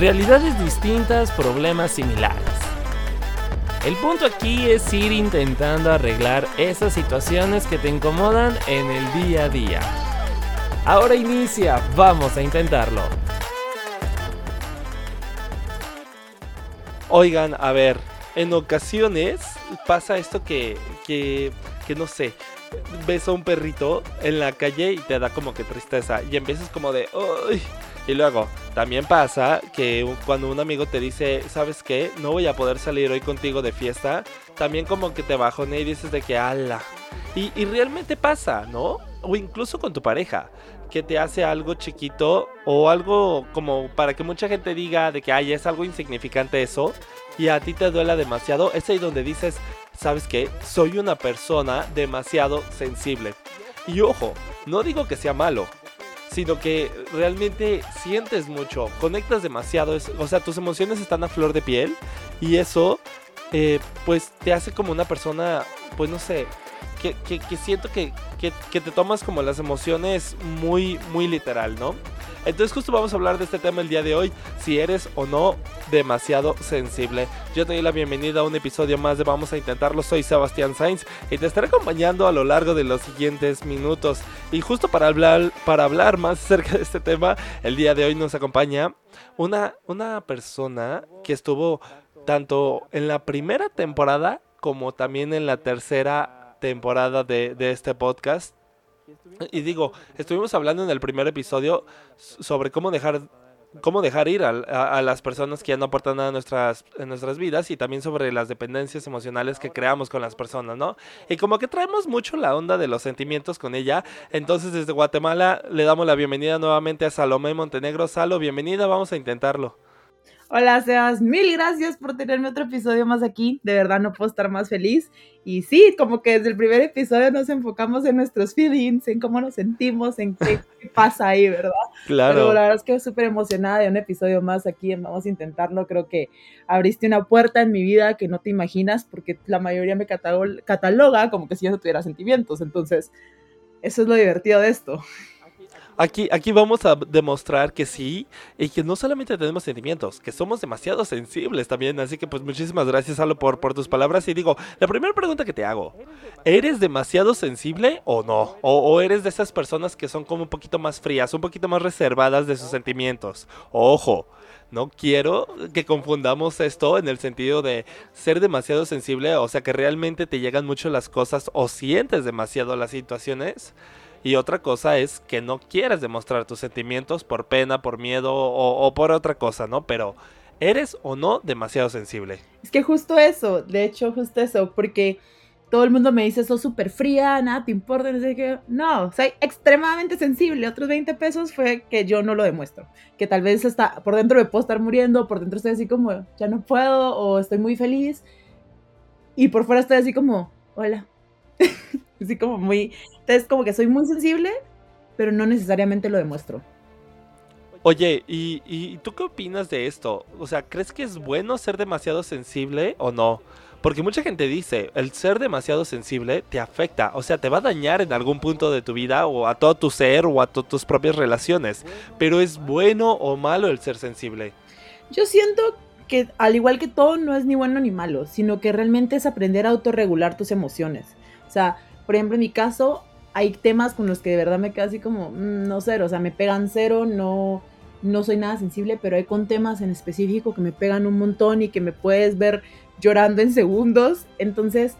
Realidades distintas, problemas similares. El punto aquí es ir intentando arreglar esas situaciones que te incomodan en el día a día. Ahora inicia, vamos a intentarlo. Oigan, a ver, en ocasiones pasa esto que, que, que no sé, ves a un perrito en la calle y te da como que tristeza y empiezas como de, ¡ay! Y luego, también pasa que cuando un amigo te dice, ¿sabes qué? No voy a poder salir hoy contigo de fiesta, también como que te bajone y dices de que, ala. Y, y realmente pasa, ¿no? O incluso con tu pareja, que te hace algo chiquito o algo como para que mucha gente diga de que, ay, es algo insignificante eso, y a ti te duela demasiado, es ahí donde dices, ¿sabes qué? Soy una persona demasiado sensible. Y ojo, no digo que sea malo, sino que realmente sientes mucho, conectas demasiado, o sea, tus emociones están a flor de piel y eso eh, pues te hace como una persona, pues no sé, que, siento que, que, te tomas como las emociones muy, muy literal, ¿no? Entonces justo vamos a hablar de este tema el día de hoy, si eres o no demasiado sensible. Yo te doy la bienvenida a un episodio más de Vamos a Intentarlo, soy Sebastián Sainz y te estaré acompañando a lo largo de los siguientes minutos. Y justo para hablar, para hablar más acerca de este tema, el día de hoy nos acompaña una, una persona que estuvo tanto en la primera temporada como también en la tercera temporada de, este podcast y digo, estuvimos hablando en el primer episodio sobre cómo dejar cómo dejar ir a, las personas que ya no aportan nada a nuestras, en nuestras vidas y también sobre las dependencias emocionales que creamos con las personas, ¿no? Y como que traemos mucho la onda de los sentimientos con ella, entonces desde Guatemala le damos la bienvenida nuevamente a Salomé Montenegro. Salo, bienvenida, vamos a intentarlo. Hola Sebas, mil gracias por tenerme otro episodio más aquí. De verdad no puedo estar más feliz. Y sí, como que desde el primer episodio nos enfocamos en nuestros feelings, en cómo nos sentimos, en qué, pasa ahí, ¿verdad? Claro. Pero la verdad es que súper emocionada de un episodio más aquí. Vamos a intentarlo. Creo que abriste una puerta en mi vida que no te imaginas porque la mayoría me cataloga como que si yo no tuviera sentimientos. Entonces, eso es lo divertido de esto. Aquí, aquí vamos a demostrar que sí, y que no solamente tenemos sentimientos, que somos demasiado sensibles también. Así que pues muchísimas gracias, Salo, por, por tus palabras. Y digo, la primera pregunta que te hago, ¿eres demasiado sensible o no? O, o eres de esas personas que son como un poquito más frías, un poquito más reservadas de sus sentimientos? Ojo, no quiero que confundamos esto en el sentido de ser demasiado sensible, o sea que realmente te llegan mucho las cosas o sientes demasiado las situaciones y otra cosa es que no quieras demostrar tus sentimientos por pena, por miedo o, por otra cosa, ¿no? Pero ¿eres o no demasiado sensible? Es que justo eso, de hecho justo eso, porque todo el mundo me dice, sos súper fría, nada te importa, no soy extremadamente sensible. Otros 20 pesos fue que yo no lo demuestro. Que tal vez está, por dentro me puedo estar muriendo, por dentro estoy así como, ya no puedo, o estoy muy feliz. Y por fuera estoy así como, hola. así como muy, es como que soy muy sensible, pero no necesariamente lo demuestro. Oye, ¿y, tú qué opinas de esto? O sea, ¿crees que es bueno ser demasiado sensible o no? Porque mucha gente dice, el ser demasiado sensible te afecta, o sea, te va a dañar en algún punto de tu vida o a todo tu ser o a tus propias relaciones. Pero ¿es bueno o malo el ser sensible? Yo siento que al igual que todo no es ni bueno ni malo, sino que realmente es aprender a autorregular tus emociones. O sea, por ejemplo, en mi caso, hay temas con los que de verdad me quedo así como, mm, no cero, o sea, me pegan cero, no, no soy nada sensible, pero hay con temas en específico que me pegan un montón y que me puedes ver llorando en segundos. Entonces,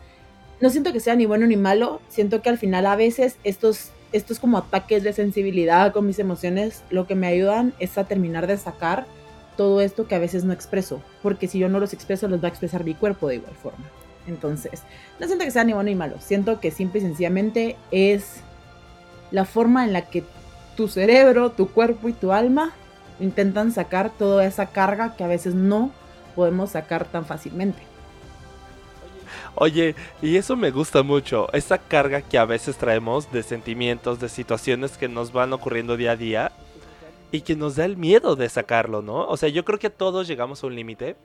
no siento que sea ni bueno ni malo, siento que al final a veces estos, estos como ataques de sensibilidad con mis emociones, lo que me ayudan es a terminar de sacar todo esto que a veces no expreso, porque si yo no los expreso, los va a expresar mi cuerpo de igual forma. Entonces, no siento que sea ni bueno ni malo, siento que simple y sencillamente es la forma en la que tu cerebro, tu cuerpo y tu alma intentan sacar toda esa carga que a veces no podemos sacar tan fácilmente. Oye, y eso me gusta mucho, esa carga que a veces traemos de sentimientos, de situaciones que nos van ocurriendo día a día y que nos da el miedo de sacarlo, ¿no? O sea, yo creo que todos llegamos a un límite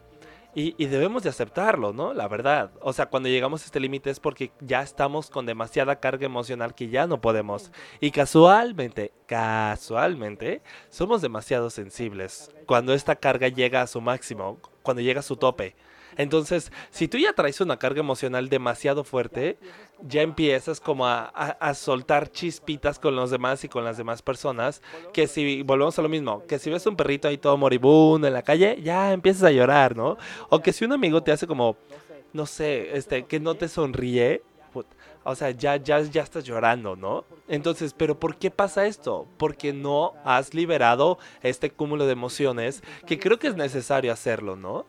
Y, y debemos de aceptarlo, ¿no? La verdad. O sea, cuando llegamos a este límite es porque ya estamos con demasiada carga emocional que ya no podemos. Y casualmente, casualmente, somos demasiado sensibles. Cuando esta carga llega a su máximo, cuando llega a su tope. Entonces, si tú ya traes una carga emocional demasiado fuerte, ya empiezas como a, a- soltar chispitas con los demás y con las demás personas. Que si, volvemos a lo mismo, que si ves un perrito ahí todo moribundo en la calle, ya empiezas a llorar, ¿no? O que si un amigo te hace como, no sé, este, que no te sonríe, o sea, ya, ya, ya estás llorando, ¿no? Entonces, ¿pero por qué pasa esto? Porque no has liberado este cúmulo de emociones que creo que es necesario hacerlo, ¿no?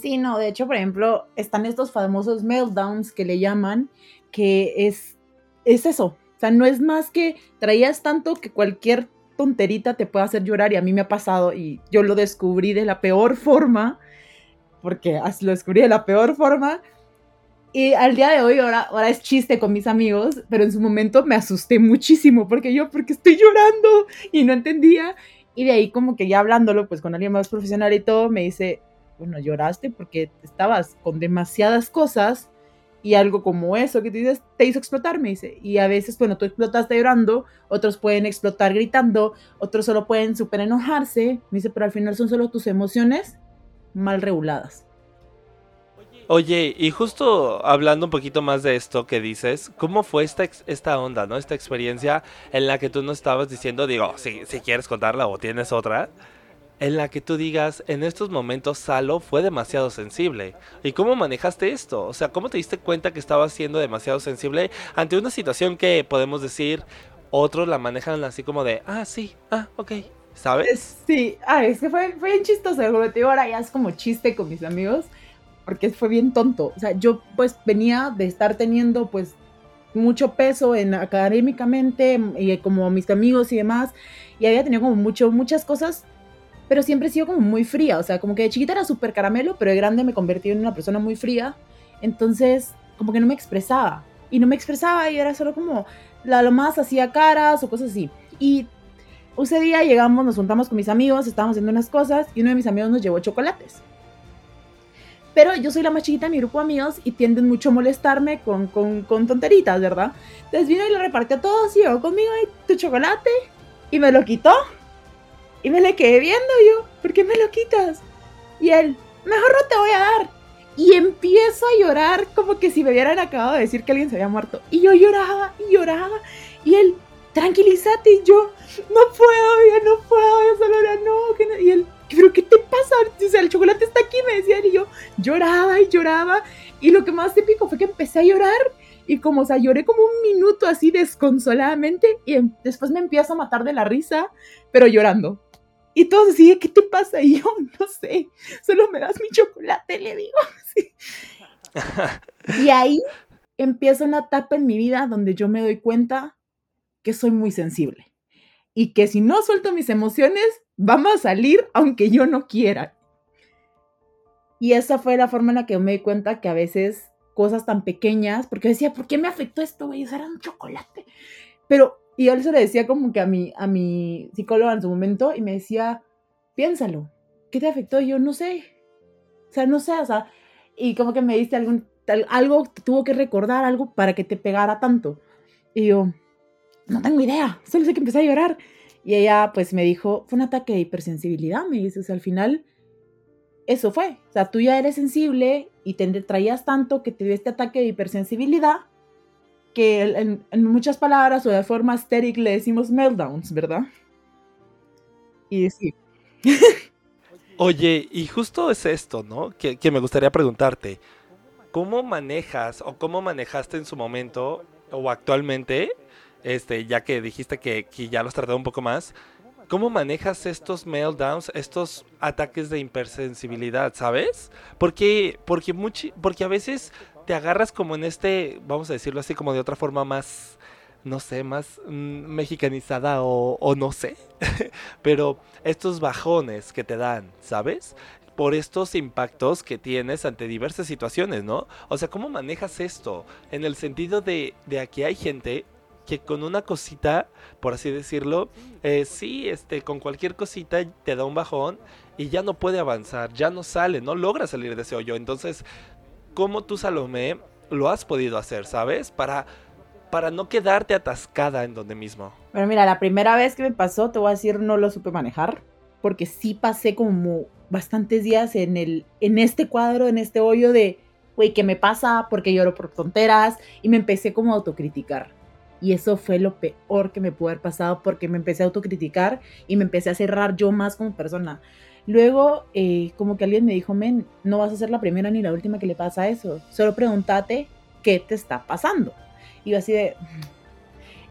Sí, no, de hecho, por ejemplo, están estos famosos meltdowns que le llaman, que es, es eso. O sea, no es más que traías tanto que cualquier tonterita te puede hacer llorar y a mí me ha pasado y yo lo descubrí de la peor forma, porque lo descubrí de la peor forma. Y al día de hoy, ahora, ahora es chiste con mis amigos, pero en su momento me asusté muchísimo porque yo, porque estoy llorando y no entendía. Y de ahí como que ya hablándolo pues con alguien más profesional y todo, me dice, bueno, lloraste porque estabas con demasiadas cosas y algo como eso que dices te hizo explotar, me dice. Y a veces, bueno, tú explotaste llorando, otros pueden explotar gritando, otros solo pueden súper enojarse, me dice, pero al final son solo tus emociones mal reguladas. Oye, y justo hablando un poquito más de esto que dices, ¿cómo fue esta, esta onda, ¿no? Esta experiencia en la que tú nos estabas diciendo, digo, si, si quieres contarla o tienes otra, en la que tú digas, en estos momentos Salo fue demasiado sensible. ¿Y cómo manejaste esto? O sea, ¿cómo te diste cuenta que estabas siendo demasiado sensible ante una situación que podemos decir, otros la manejan así como de, ah, sí, ah, ok, ¿sabes? Sí, ah, es que fue, fue bien chistoso, digo, ahora ya es como chiste con mis amigos, porque fue bien tonto. O sea, yo pues venía de estar teniendo pues mucho peso en académicamente y como mis amigos y demás, y había tenido como mucho, muchas cosas, pero siempre he sido como muy fría, o sea, como que de chiquita era súper caramelo, pero de grande me convertí en una persona muy fría, entonces como que no me expresaba, y no me expresaba y era solo como, la, lo más hacía caras o cosas así. Y ese día llegamos, nos juntamos con mis amigos, estábamos haciendo unas cosas y uno de mis amigos nos llevó chocolates. Pero yo soy la más chiquita de mi grupo de amigos y tienden mucho a molestarme con, con, con tonteritas, ¿verdad? Entonces vino y lo repartió a todos y llegó conmigo y tu chocolate y me lo quitó. Y me le quedé viendo yo, ¿por qué me lo quitas? Y él, mejor no te voy a dar. Y empiezo a llorar como que si me hubieran acabado de decir que alguien se había muerto. Y yo lloraba y lloraba. Y él, tranquilízate. Y yo, no puedo, ya no puedo, yo solo era no. Que no. Y él, ¿pero qué te pasa? O sea, el chocolate está aquí, me decían. Y yo lloraba y lloraba. Y lo que más típico fue que empecé a llorar. Y como, o sea, lloré como un minuto así desconsoladamente. Y em- después me empiezo a matar de la risa, pero llorando. Y todos así, ¿qué te pasa? Y yo, no sé, solo me das mi chocolate, le digo. Sí. Y ahí empieza una etapa en mi vida donde yo me doy cuenta que soy muy sensible. Y que si no suelto mis emociones, vamos a salir aunque yo no quiera. Y esa fue la forma en la que me di cuenta que a veces cosas tan pequeñas, porque decía, ¿por qué me afectó esto, güey? O sea, era un chocolate. Pero, y él se le decía como que a mi, a mi psicóloga en su momento, y me decía, piénsalo, ¿qué te afectó? Y yo, no sé. O sea, no sé, o sea, y como que me diste algún, algo, tuvo que recordar algo para que te pegara tanto. Y yo, no tengo idea, solo sé que empecé a llorar. Y ella pues me dijo, fue un ataque de hipersensibilidad, me dice, al final eso fue. O sea, tú ya eres sensible y te traías tanto que te dio este ataque de hipersensibilidad que en, muchas palabras o de forma estéril le decimos meltdowns, ¿verdad? Y sí. Oye, y justo es esto, ¿no? Que, que me gustaría preguntarte. ¿Cómo manejas o cómo manejaste en su momento o actualmente, este, ya que dijiste que, que ya los tratado un poco más, ¿cómo manejas estos meltdowns, estos ataques de hipersensibilidad, ¿sabes? Porque, porque, porque a veces te agarras como en este, vamos a decirlo así, como de otra forma más, no sé, más mm, mexicanizada o, no sé, pero estos bajones que te dan, ¿sabes? Por estos impactos que tienes ante diversas situaciones, ¿no? O sea, ¿cómo manejas esto? En el sentido de, de que hay gente que con una cosita, por así decirlo, eh, sí, este, con cualquier cosita te da un bajón y ya no puede avanzar, ya no sale, no logra salir de ese hoyo. Entonces, ¿cómo tú, Salomé, lo has podido hacer, sabes? Para, para no quedarte atascada en donde mismo. Bueno, mira, la primera vez que me pasó, te voy a decir, no lo supe manejar, porque sí pasé como bastantes días en, el, en este cuadro, en este hoyo de, güey, ¿qué me pasa? Porque lloro por tonteras, y me empecé como a autocriticar. Y eso fue lo peor que me pudo haber pasado porque me empecé a autocriticar y me empecé a cerrar yo más como persona. Luego, eh, como que alguien me dijo, men, no vas a ser la primera ni la última que le pasa eso. Solo pregúntate qué te está pasando. Y así de...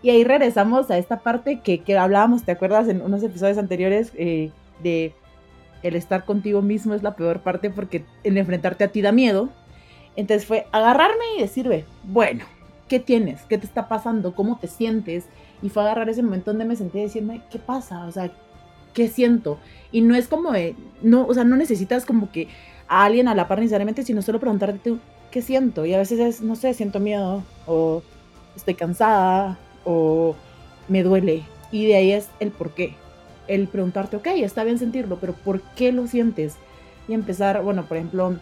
Y ahí regresamos a esta parte que, que hablábamos, ¿te acuerdas? En unos episodios anteriores eh, de el estar contigo mismo es la peor parte porque el enfrentarte a ti da miedo. Entonces fue agarrarme y decirme, bueno, ¿qué tienes? ¿Qué te está pasando? ¿Cómo te sientes? Y fue agarrar ese momento donde me senté y decirme, ¿qué pasa? O sea, ¿qué siento? Y no es como no, o sea, no necesitas como que a alguien a la par necesariamente, sino solo preguntarte tú, ¿qué siento? Y a veces es, no sé, siento miedo, o estoy cansada, o me duele. Y de ahí es el por qué. El preguntarte, ok, está bien sentirlo, pero ¿por qué lo sientes? Y empezar, bueno, por ejemplo,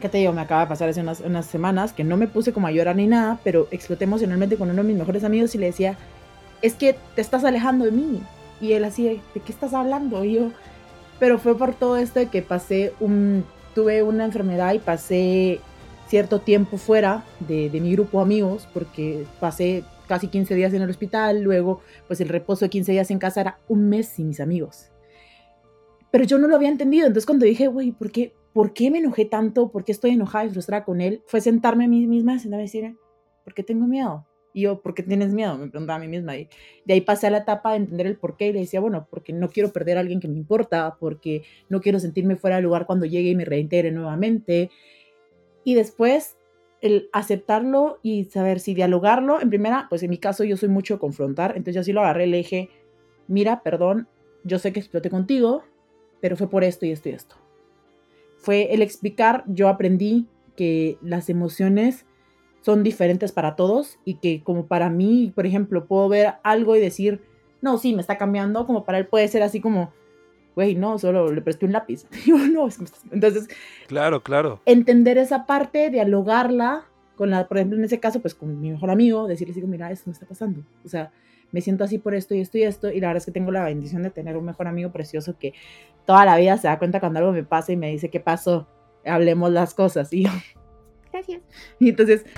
¿qué te digo? Me acaba de pasar hace unas, unas semanas que no me puse como a llorar ni nada, pero exploté emocionalmente con uno de mis mejores amigos y le decía, es que te estás alejando de mí. Y él así, ¿de qué estás hablando? Yo, pero fue por todo esto de que pasé un, tuve una enfermedad y pasé cierto tiempo fuera de, de mi grupo de amigos, porque pasé casi 15 días en el hospital, luego pues el reposo de 15 días en casa era un mes sin mis amigos. Pero yo no lo había entendido, entonces cuando dije, güey, ¿por qué, ¿por qué me enojé tanto? ¿Por qué estoy enojada y frustrada con él? Fue sentarme a mí misma, sentarme a decir, ¿por qué tengo miedo? Y yo, ¿por qué tienes miedo? Me preguntaba a mí misma. Y de ahí pasé a la etapa de entender el por qué y le decía, bueno, porque no quiero perder a alguien que me importa, porque no quiero sentirme fuera del lugar cuando llegue y me reintegre nuevamente. Y después el aceptarlo y saber si dialogarlo, en primera, pues en mi caso yo soy mucho confrontar, entonces yo así lo agarré, le dije, mira, perdón, yo sé que exploté contigo, pero fue por esto y esto y esto. Fue el explicar, yo aprendí que las emociones son diferentes para todos y que como para mí, por ejemplo, puedo ver algo y decir, no, sí, me está cambiando, como para él puede ser así como, güey, no, solo le presté un lápiz. no, entonces... Claro, claro. Entender esa parte, dialogarla con la, por ejemplo, en ese caso, pues con mi mejor amigo, decirle, digo, mira, esto me está pasando. O sea, me siento así por esto y esto y esto. Y la verdad es que tengo la bendición de tener un mejor amigo precioso que toda la vida se da cuenta cuando algo me pasa y me dice, ¿qué pasó? Hablemos las cosas. Y yo, gracias. Y entonces...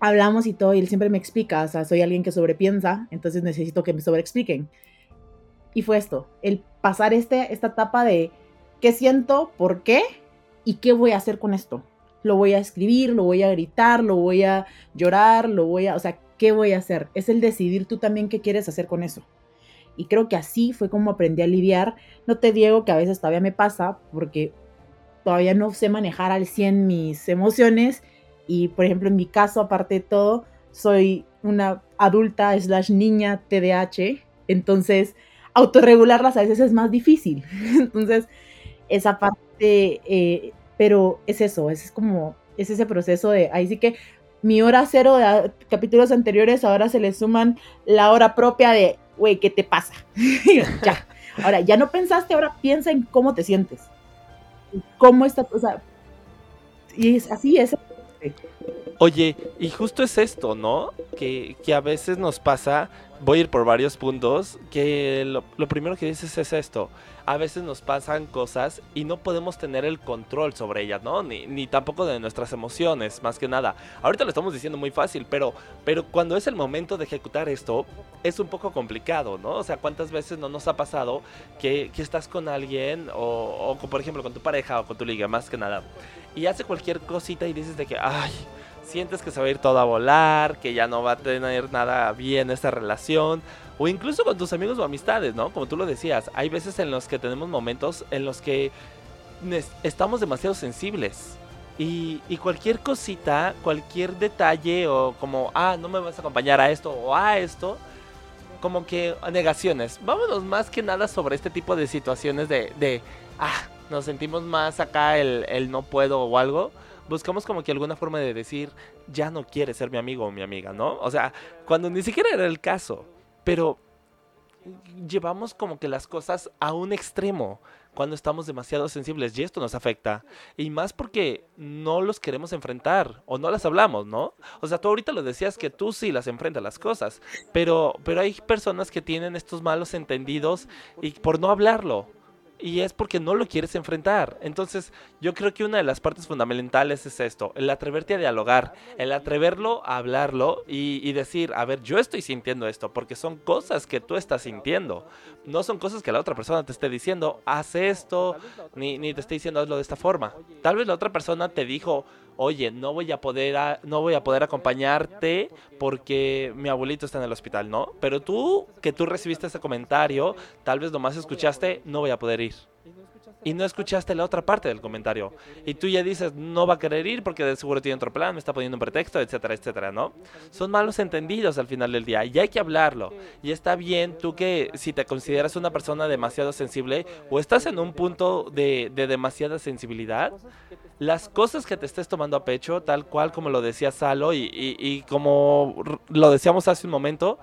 hablamos y todo, y él siempre me explica, o sea, soy alguien que sobrepiensa, entonces necesito que me sobreexpliquen. Y fue esto, el pasar este, esta etapa de qué siento, por qué y qué voy a hacer con esto. Lo voy a escribir, lo voy a gritar, lo voy a llorar, lo voy a, o sea, ¿qué voy a hacer? Es el decidir tú también qué quieres hacer con eso. Y creo que así fue como aprendí a lidiar. No te digo que a veces todavía me pasa porque todavía no sé manejar al 100 mis emociones y por ejemplo en mi caso aparte de todo soy una adulta slash niña TDAH entonces autorregularlas a veces es más difícil. Entonces, esa parte, eh, pero es eso, es como, es ese proceso de, ahí sí que mi hora cero de capítulos anteriores, ahora se le suman la hora propia de, güey, ¿qué te pasa? ya. Ahora, ya no pensaste, ahora piensa en cómo te sientes. ¿Cómo está? O sea, y es así, es. Oye, y justo es esto, ¿no? Que, que a veces nos pasa voy a ir por varios puntos, que lo, primero que dices es esto. A veces nos pasan cosas y no podemos tener el control sobre ellas, ¿no? Ni, ni tampoco de nuestras emociones, más que nada. Ahorita lo estamos diciendo muy fácil, pero, pero cuando es el momento de ejecutar esto, es un poco complicado, ¿no? O sea, ¿cuántas veces no nos ha pasado que, que estás con alguien, o, o por ejemplo con tu pareja o con tu liga, más que nada, y hace cualquier cosita y dices de que, ay, sientes que se va a ir todo a volar, que ya no va a tener nada bien esta relación, o incluso con tus amigos o amistades, ¿no? Como tú lo decías, hay veces en los que tenemos momentos en los que estamos demasiado sensibles. Y, cualquier cosita, cualquier detalle o como, ah, no me vas a acompañar a esto o a esto, como que negaciones. Vámonos más que nada sobre este tipo de situaciones de, de ah, nos sentimos más acá el, el no puedo o algo buscamos como que alguna forma de decir, ya no quiere ser mi amigo o mi amiga, ¿no? O sea, cuando ni siquiera era el caso, pero llevamos como que las cosas a un extremo cuando estamos demasiado sensibles y esto nos afecta. Y más porque no los queremos enfrentar o no las hablamos, ¿no? O sea, tú ahorita lo decías que tú sí las enfrentas las cosas, pero, pero hay personas que tienen estos malos entendidos y por no hablarlo y es porque no lo quieres enfrentar. Entonces, yo creo que una de las partes fundamentales es esto, el atreverte a dialogar, el atreverlo a hablarlo y, decir, a ver, yo estoy sintiendo esto, porque son cosas que tú estás sintiendo, no son cosas que la otra persona te esté diciendo, haz esto, ni, ni te esté diciendo hazlo de esta forma. Tal vez la otra persona te dijo, oye, no voy a poder, no voy a poder acompañarte porque mi abuelito está en el hospital, ¿no? Pero tú, que tú recibiste ese comentario, tal vez nomás escuchaste, no voy a poder ir y no escuchaste la otra parte del comentario. Y tú ya dices, no va a querer ir porque de seguro tiene otro plan, me está poniendo un pretexto, etcétera, etcétera, ¿no? Son malos entendidos al final del día y hay que hablarlo. Y está bien tú que si te consideras una persona demasiado sensible o estás en un punto de, de demasiada sensibilidad, las cosas que te estés tomando a pecho, tal cual como lo decía Salo y, y, como lo decíamos hace un momento,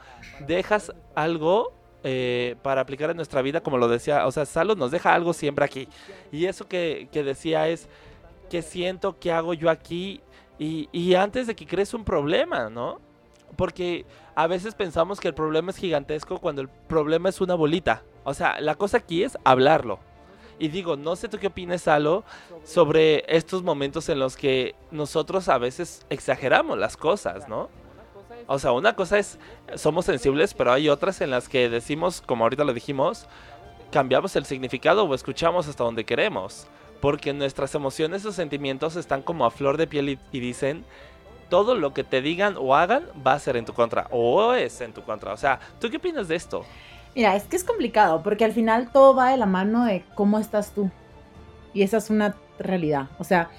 dejas algo eh, para aplicar en nuestra vida, como lo decía, o sea, Salo nos deja algo siempre aquí. Y eso que, decía es, que siento que hago yo aquí? Y, y antes de que crees un problema, ¿no? Porque a veces pensamos que el problema es gigantesco cuando el problema es una bolita. O sea, la cosa aquí es hablarlo. Y digo, no sé tú qué opinas, Salo, sobre estos momentos en los que nosotros a veces exageramos las cosas, ¿no? O sea, una cosa es, somos sensibles, pero hay otras en las que decimos, como ahorita lo dijimos, cambiamos el significado o escuchamos hasta donde queremos. Porque nuestras emociones o sentimientos están como a flor de piel y, dicen, todo lo que te digan o hagan va a ser en tu contra o es en tu contra. O sea, ¿tú qué opinas de esto? Mira, es que es complicado porque al final todo va de la mano de cómo estás tú. Y esa es una realidad. O sea,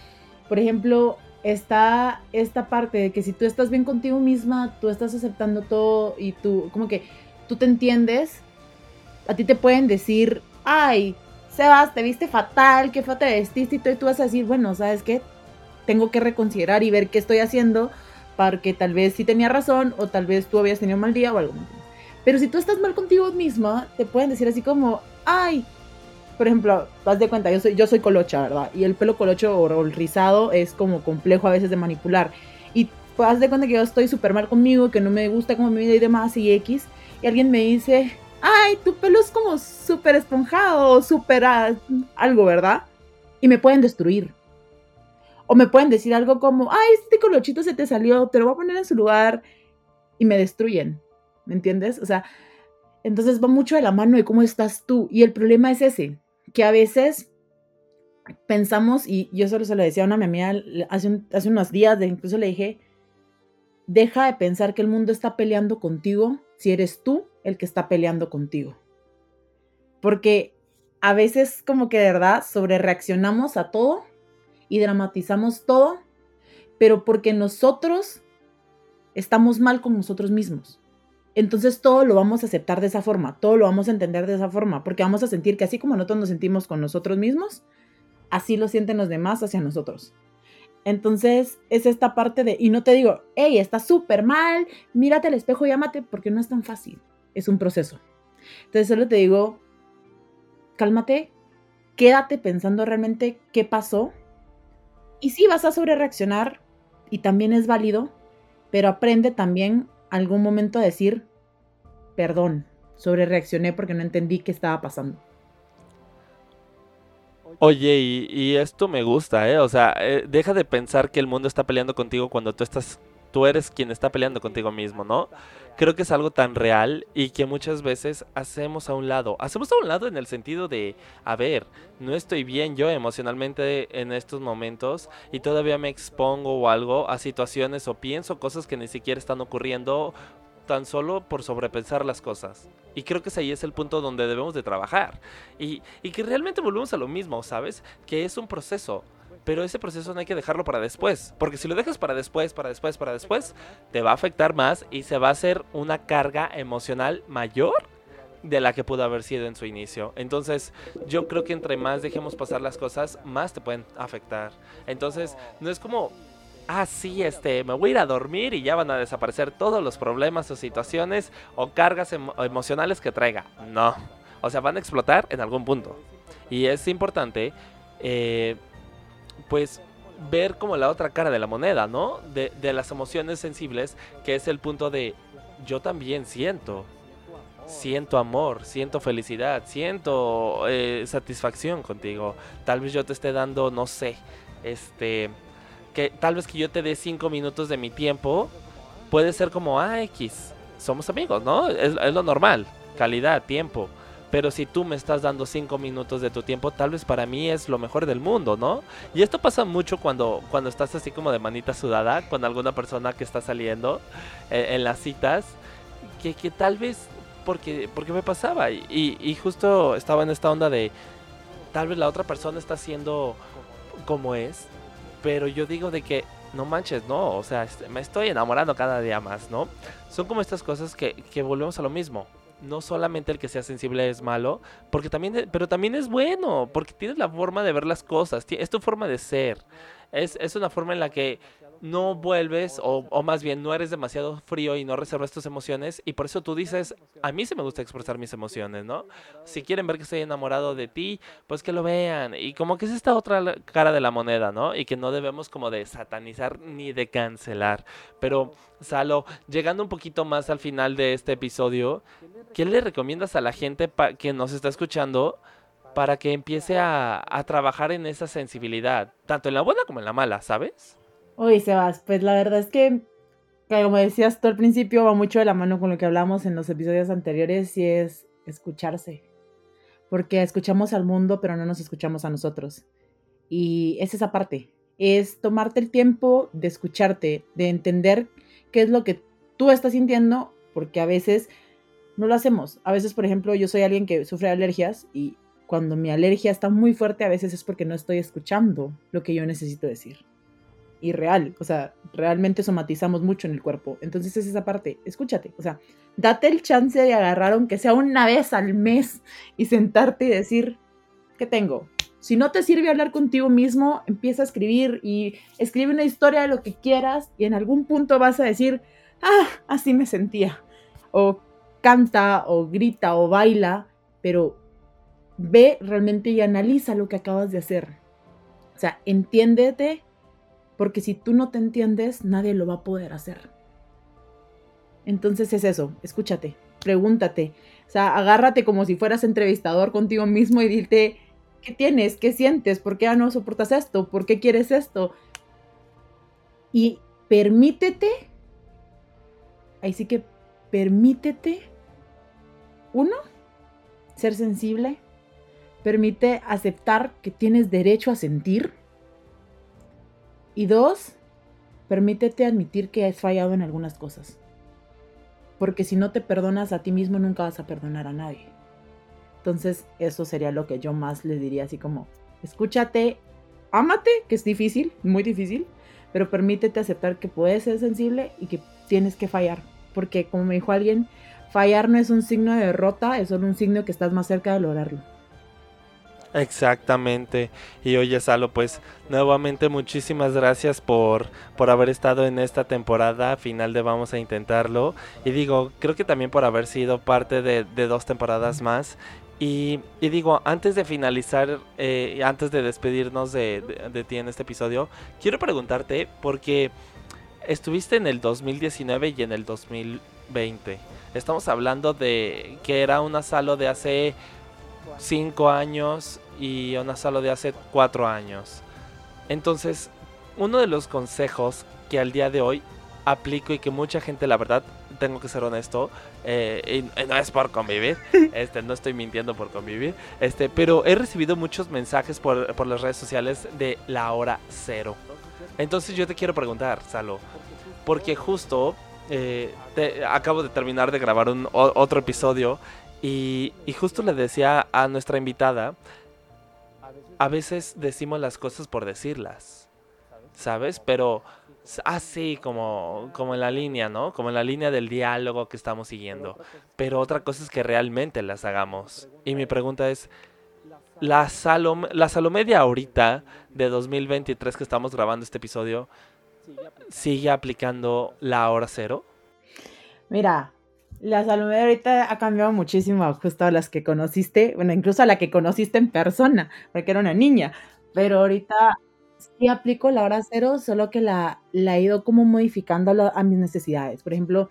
por ejemplo, está esta parte de que si tú estás bien contigo misma, tú estás aceptando todo y tú, como que tú te entiendes, a ti te pueden decir, ay, Sebas, te viste fatal, qué fue te vestiste y tú, vas a decir, bueno, ¿sabes qué? Tengo que reconsiderar y ver qué estoy haciendo porque tal vez sí tenía razón o tal vez tú habías tenido un mal día o algo. Pero si tú estás mal contigo misma, te pueden decir así como, ay, por ejemplo, haz de cuenta, yo soy, yo soy colocha, ¿verdad? Y el pelo colocho o el rizado es como complejo a veces de manipular. Y pues haz de cuenta que yo estoy súper mal conmigo, que no me gusta como mi vida y demás, y X. Y alguien me dice, ay, tu pelo es como súper esponjado, súper algo, ¿verdad? Y me pueden destruir. O me pueden decir algo como, ay, este colochito se te salió, te lo voy a poner en su lugar. Y me destruyen. ¿Me entiendes? O sea, entonces va mucho de la mano de cómo estás tú. Y el problema es ese que a veces pensamos, y yo solo se lo decía a una mi amiga hace, hace unos días, de, incluso le dije, deja de pensar que el mundo está peleando contigo si eres tú el que está peleando contigo. Porque a veces como que de verdad sobre reaccionamos a todo y dramatizamos todo, pero porque nosotros estamos mal con nosotros mismos entonces todo lo vamos a aceptar de esa forma, todo lo vamos a entender de esa forma, porque vamos a sentir que así como nosotros nos sentimos con nosotros mismos, así lo sienten los demás hacia nosotros. Entonces es esta parte de, y no te digo, hey, está súper mal, mírate al espejo y ámate, porque no es tan fácil, es un proceso. Entonces solo te digo, cálmate, quédate pensando realmente qué pasó. Y sí vas a sobre reaccionar, y también es válido, pero aprende también algún momento a decir, perdón, sobre reaccioné porque no entendí qué estaba pasando. Oye, y, esto me gusta, ¿eh? O sea, eh, deja de pensar que el mundo está peleando contigo cuando tú estás, tú eres quien está peleando contigo mismo, ¿no? Creo que es algo tan real y que muchas veces hacemos a un lado. Hacemos a un lado en el sentido de, a ver, no estoy bien yo emocionalmente en estos momentos y todavía me expongo o algo a situaciones o pienso cosas que ni siquiera están ocurriendo tan solo por sobrepensar las cosas. Y creo que ahí es el punto donde debemos de trabajar. Y, y que realmente volvemos a lo mismo, ¿sabes? Que es un proceso. Pero ese proceso no hay que dejarlo para después. Porque si lo dejas para después, para después, para después, te va a afectar más y se va a hacer una carga emocional mayor de la que pudo haber sido en su inicio. Entonces, yo creo que entre más dejemos pasar las cosas, más te pueden afectar. Entonces, no es como, ah, sí, este, me voy a ir a dormir y ya van a desaparecer todos los problemas o situaciones o cargas emocionales que traiga. No. O sea, van a explotar en algún punto. Y es importante, eh, pues, ver como la otra cara de la moneda, ¿no? De, las emociones sensibles, que es el punto de yo también siento siento amor, siento felicidad, siento eh, satisfacción contigo. Tal vez yo te esté dando, no sé, este, que tal vez que yo te dé cinco minutos de mi tiempo, puede ser como, ah, X, somos amigos, ¿no? Es, lo normal, calidad, tiempo. Pero si tú me estás dando cinco minutos de tu tiempo, tal vez para mí es lo mejor del mundo, ¿no? Y esto pasa mucho cuando, cuando estás así como de manita sudada con alguna persona que está saliendo eh, en las citas, que, que tal vez porque, porque me pasaba. Y, y, justo estaba en esta onda de tal vez la otra persona está siendo como es, pero yo digo de que no manches, no, o sea, me estoy enamorando cada día más, ¿no? Son como estas cosas que, que volvemos a lo mismo. No solamente el que sea sensible es malo, porque también, pero también es bueno, porque tienes la forma de ver las cosas, es tu forma de ser. Es, es una forma en la que no vuelves, o, más bien no eres demasiado frío y no reservas tus emociones, y por eso tú dices, a mí sí me gusta expresar mis emociones, ¿no? Si quieren ver que estoy enamorado de ti, pues que lo vean, y como que es esta otra cara de la moneda, ¿no? Y que no debemos como de satanizar ni de cancelar. Pero, Salo, llegando un poquito más al final de este episodio, ¿qué le recomiendas a la gente que nos está escuchando? para que empiece a, a trabajar en esa sensibilidad, tanto en la buena como en la mala, ¿sabes? Uy, Sebas, pues la verdad es que, como decías tú al principio, va mucho de la mano con lo que hablamos en los episodios anteriores y es escucharse. Porque escuchamos al mundo, pero no nos escuchamos a nosotros. Y es esa parte, es tomarte el tiempo de escucharte, de entender qué es lo que tú estás sintiendo, porque a veces no lo hacemos. A veces, por ejemplo, yo soy alguien que sufre alergias y cuando mi alergia está muy fuerte, a veces es porque no estoy escuchando lo que yo necesito decir y real, o sea, realmente somatizamos mucho en el cuerpo. Entonces es esa parte, escúchate, o sea, date el chance de agarrar aunque sea una vez al mes y sentarte y decir, ¿qué tengo? Si no te sirve hablar contigo mismo, empieza a escribir y escribe una historia de lo que quieras y en algún punto vas a decir, ah, así me sentía. O canta o grita o baila, pero ve realmente y analiza lo que acabas de hacer. O sea, entiéndete porque si tú no te entiendes, nadie lo va a poder hacer. Entonces es eso, escúchate, pregúntate, o sea, agárrate como si fueras entrevistador contigo mismo y dite, ¿qué tienes? ¿Qué sientes? ¿Por qué ya no soportas esto? ¿Por qué quieres esto? Y permítete, ahí sí que permítete, uno, ser sensible, permite aceptar que tienes derecho a sentir, y dos, permítete admitir que has fallado en algunas cosas. Porque si no te perdonas a ti mismo, nunca vas a perdonar a nadie. Entonces, eso sería lo que yo más le diría, así como, escúchate, ámate, que es difícil, muy difícil, pero permítete aceptar que puedes ser sensible y que tienes que fallar. Porque, como me dijo alguien, fallar no es un signo de derrota, es solo un signo que estás más cerca de lograrlo. Exactamente. Y oye, Salo, pues nuevamente muchísimas gracias por, por haber estado en esta temporada final de Vamos a Intentarlo. Y digo, creo que también por haber sido parte de, dos temporadas más. Y, digo, antes de finalizar, eh, antes de despedirnos de, de ti en este episodio, quiero preguntarte, porque estuviste en el 2019 y en el 2020. Estamos hablando de que era una Salo de hace 5 años y una sala de hace 4 años. Entonces, uno de los consejos que al día de hoy aplico y que mucha gente, la verdad, tengo que ser honesto, eh, y, no es por convivir, este, no estoy mintiendo por convivir, este, pero he recibido muchos mensajes por, por las redes sociales de la hora cero. Entonces yo te quiero preguntar, Salo, porque justo eh, acabo de terminar de grabar un, otro episodio y, justo le decía a nuestra invitada, a veces decimos las cosas por decirlas, ¿sabes? Pero así como, como en la línea, ¿no? Como en la línea del diálogo que estamos siguiendo. Pero otra cosa es que realmente las hagamos. Y mi pregunta es, la Salomé, la Salomé de ahorita, de 2023 que estamos grabando este episodio, ¿sigue aplicando la hora cero? Mira, la Salomé de ahorita ha cambiado muchísimo justo a las que conociste, bueno, incluso a la que conociste en persona, porque era una niña, pero ahorita sí aplico la hora cero, solo que la, la he ido como modificando a, a mis necesidades. Por ejemplo,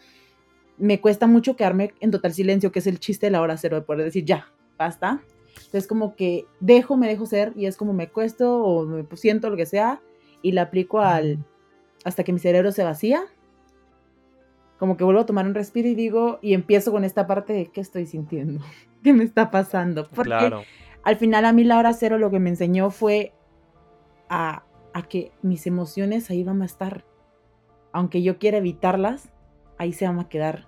me cuesta mucho quedarme en total silencio, que es el chiste de la hora cero, de poder decir ya, basta, entonces como que dejo, me dejo ser y es como me cuesto o me siento lo que sea y la aplico al hasta que mi cerebro se vacía. Como que vuelvo a tomar un respiro y digo y empiezo con esta parte de qué estoy sintiendo, qué me está pasando. Porque claro. al final a mí la hora cero lo que me enseñó fue a, a que mis emociones ahí van a estar. Aunque yo quiera evitarlas, ahí se van a quedar.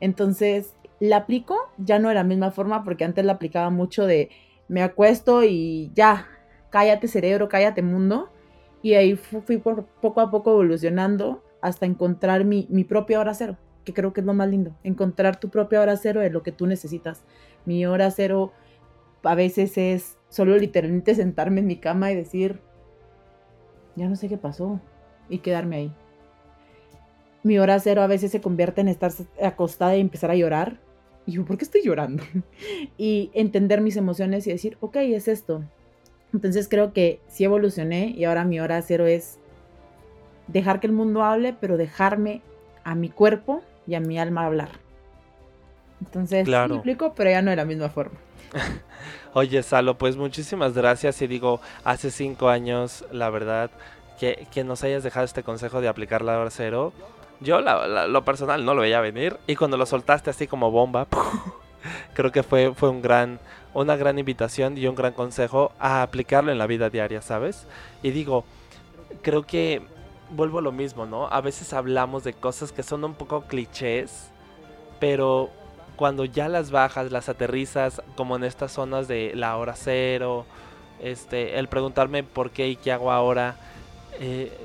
Entonces, la aplico ya no de la misma forma porque antes la aplicaba mucho de me acuesto y ya, cállate cerebro, cállate mundo. Y ahí fui por, poco a poco evolucionando hasta encontrar mi, mi propia hora cero, que creo que es lo más lindo, encontrar tu propia hora cero de lo que tú necesitas. Mi hora cero a veces es solo literalmente sentarme en mi cama y decir, ya no sé qué pasó, y quedarme ahí. Mi hora cero a veces se convierte en estar acostada y empezar a llorar y yo, ¿por qué estoy llorando? y entender mis emociones y decir, ok, es esto. Entonces creo que sí evolucioné y ahora mi hora cero es dejar que el mundo hable, pero dejarme a mi cuerpo y a mi alma hablar. Entonces, claro. me explico, pero ya no de la misma forma. Oye, Salo, pues muchísimas gracias. Y digo, hace cinco años, la verdad, que, que nos hayas dejado este consejo de aplicar la hora cero yo lo personal no lo veía venir y cuando lo soltaste así como bomba, creo que fue, fue un gran, una gran invitación y un gran consejo a aplicarlo en la vida diaria, ¿sabes? Y digo, creo que vuelvo a lo mismo, ¿no? A veces hablamos de cosas que son un poco clichés, pero cuando ya las bajas, las aterrizas, como en estas zonas de la hora cero, este, el preguntarme por qué y qué hago ahora, eh,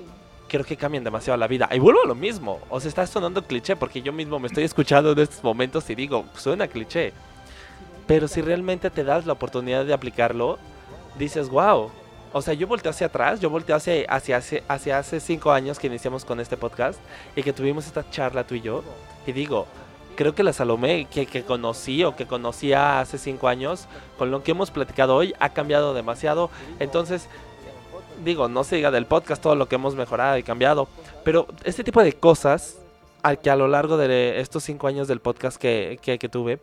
creo que cambian demasiado la vida. Y vuelvo a lo mismo. O sea, está sonando cliché porque yo mismo me estoy escuchando en estos momentos y digo, suena cliché. Pero si realmente te das la oportunidad de aplicarlo, dices, wow. O sea, yo volteo hacia atrás, yo volteo hacia, hacia, hacia, hace cinco años que iniciamos con este podcast y que tuvimos esta charla tú y yo. Y digo, creo que la Salomé que, que, conocí o que conocía hace cinco años, con lo que hemos platicado hoy, ha cambiado demasiado. Entonces, digo, no se diga del podcast todo lo que hemos mejorado y cambiado, pero este tipo de cosas, al que a lo largo de estos cinco años del podcast que, que, tuve,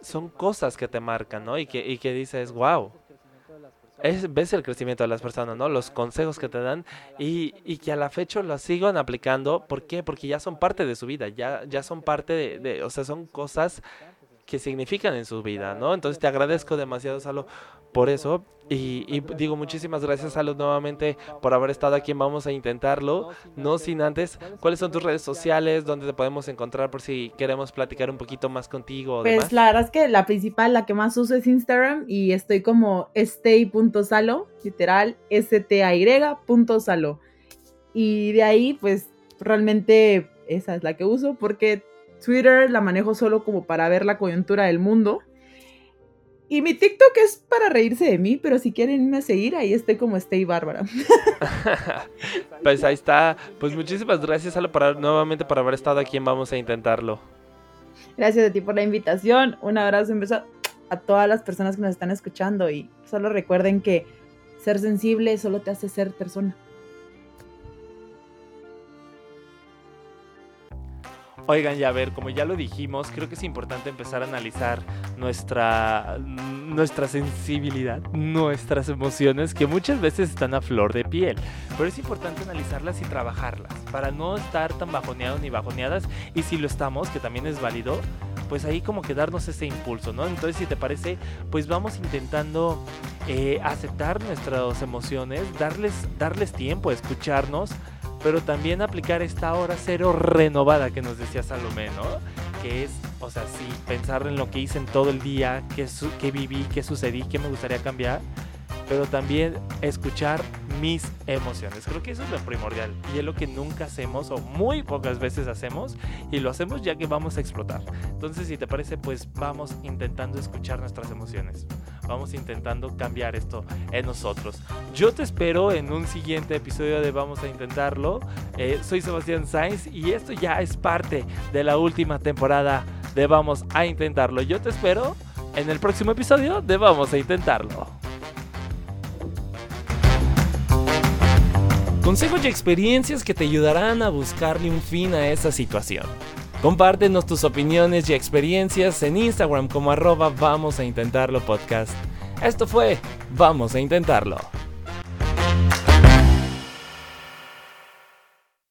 son cosas que te marcan, ¿no? Y que, y que dices, wow. Es, ves el crecimiento de las personas, ¿no? Los consejos que te dan y, y, que a la fecha los sigan aplicando. ¿Por qué? Porque ya son parte de su vida, ya, ya son parte de, de, o sea, son cosas que significan en su vida, ¿no? Entonces te agradezco demasiado, Salo, por eso. Y, digo muchísimas gracias, Salo, nuevamente por haber estado aquí. Vamos a intentarlo, no sin antes. ¿Cuáles son tus redes sociales? ¿Dónde te podemos encontrar por si queremos platicar un poquito más contigo? pues la verdad es que la principal, la que más uso es Instagram y estoy como stay.salo, literal, S-T-A-Y.salo. Y de ahí, pues realmente esa es la que uso porque Twitter la manejo solo como para ver la coyuntura del mundo. Y mi TikTok es para reírse de mí, pero si quieren irme a seguir, ahí estoy como Stay Bárbara. pues ahí está. Pues muchísimas gracias, Ale, para, nuevamente por haber estado aquí Vamos a Intentarlo. Gracias a ti por la invitación. Un abrazo, un beso a todas las personas que nos están escuchando. Y solo recuerden que ser sensible solo te hace ser persona. Oigan, ya a ver, como ya lo dijimos, creo que es importante empezar a analizar nuestra, nuestra sensibilidad, nuestras emociones, que muchas veces están a flor de piel. Pero es importante analizarlas y trabajarlas, para no estar tan bajoneados ni bajoneadas. Y si lo estamos, que también es válido, pues ahí como que darnos ese impulso, ¿no? Entonces, si te parece, pues vamos intentando eh, aceptar nuestras emociones, darles, darles tiempo, escucharnos pero también aplicar esta hora cero renovada que nos decía Salomé, ¿no? Que es, o sea, sí, pensar en lo que hice en todo el día, qué, qué viví, qué sucedí, qué me gustaría cambiar, pero también escuchar mis emociones. Creo que eso es lo primordial y es lo que nunca hacemos o muy pocas veces hacemos y lo hacemos ya que vamos a explotar. Entonces, si te parece, pues vamos intentando escuchar nuestras emociones. Vamos intentando cambiar esto en nosotros. Yo te espero en un siguiente episodio de Vamos a Intentarlo. Eh, soy Sebastián Sainz y esto ya es parte de la última temporada de Vamos a Intentarlo. Yo te espero en el próximo episodio de Vamos a Intentarlo. Consejos y experiencias que te ayudarán a buscarle un fin a esa situación. Compártenos tus opiniones y experiencias en Instagram como arroba vamos a intentarlo podcast. Esto fue Vamos a intentarlo.